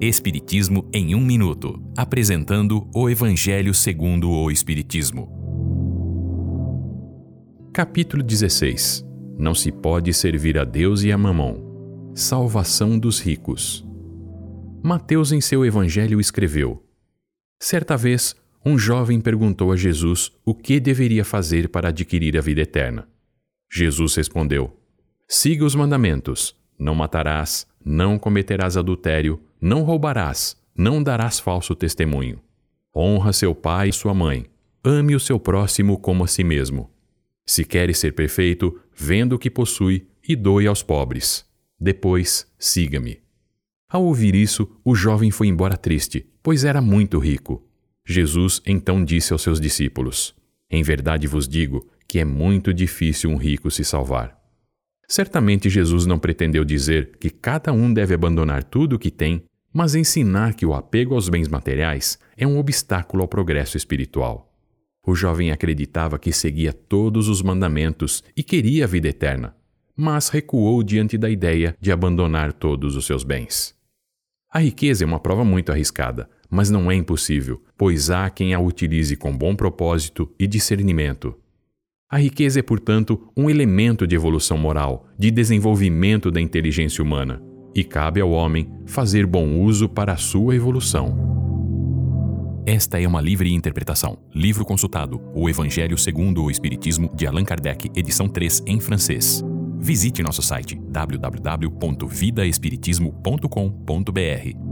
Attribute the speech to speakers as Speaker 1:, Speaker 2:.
Speaker 1: Espiritismo em um minuto, apresentando o Evangelho segundo o Espiritismo.
Speaker 2: Capítulo 16. Não se pode servir a Deus e a Mamon. Salvação dos ricos. Mateus em seu Evangelho escreveu: Certa vez, um jovem perguntou a Jesus o que deveria fazer para adquirir a vida eterna. Jesus respondeu: Siga os mandamentos: não matarás, não cometerás adultério, não roubarás, não darás falso testemunho. Honra seu pai e sua mãe. Ame o seu próximo como a si mesmo. Se queres ser perfeito, venda o que possui e doe aos pobres. Depois, siga-me. Ao ouvir isso, o jovem foi embora triste, pois era muito rico. Jesus então disse aos seus discípulos: Em verdade vos digo que é muito difícil um rico se salvar. Certamente Jesus não pretendeu dizer que cada um deve abandonar tudo o que tem, mas ensinar que o apego aos bens materiais é um obstáculo ao progresso espiritual. O jovem acreditava que seguia todos os mandamentos e queria a vida eterna, mas recuou diante da ideia de abandonar todos os seus bens. A riqueza é uma prova muito arriscada, mas não é impossível, pois há quem a utilize com bom propósito e discernimento. A riqueza é, portanto, um elemento de evolução moral, de desenvolvimento da inteligência humana, e cabe ao homem fazer bom uso para a sua evolução.
Speaker 1: Esta é uma livre interpretação. Livro consultado: O Evangelho segundo o Espiritismo, de Allan Kardec, edição 3, em francês. Visite nosso site www.vidaespiritismo.com.br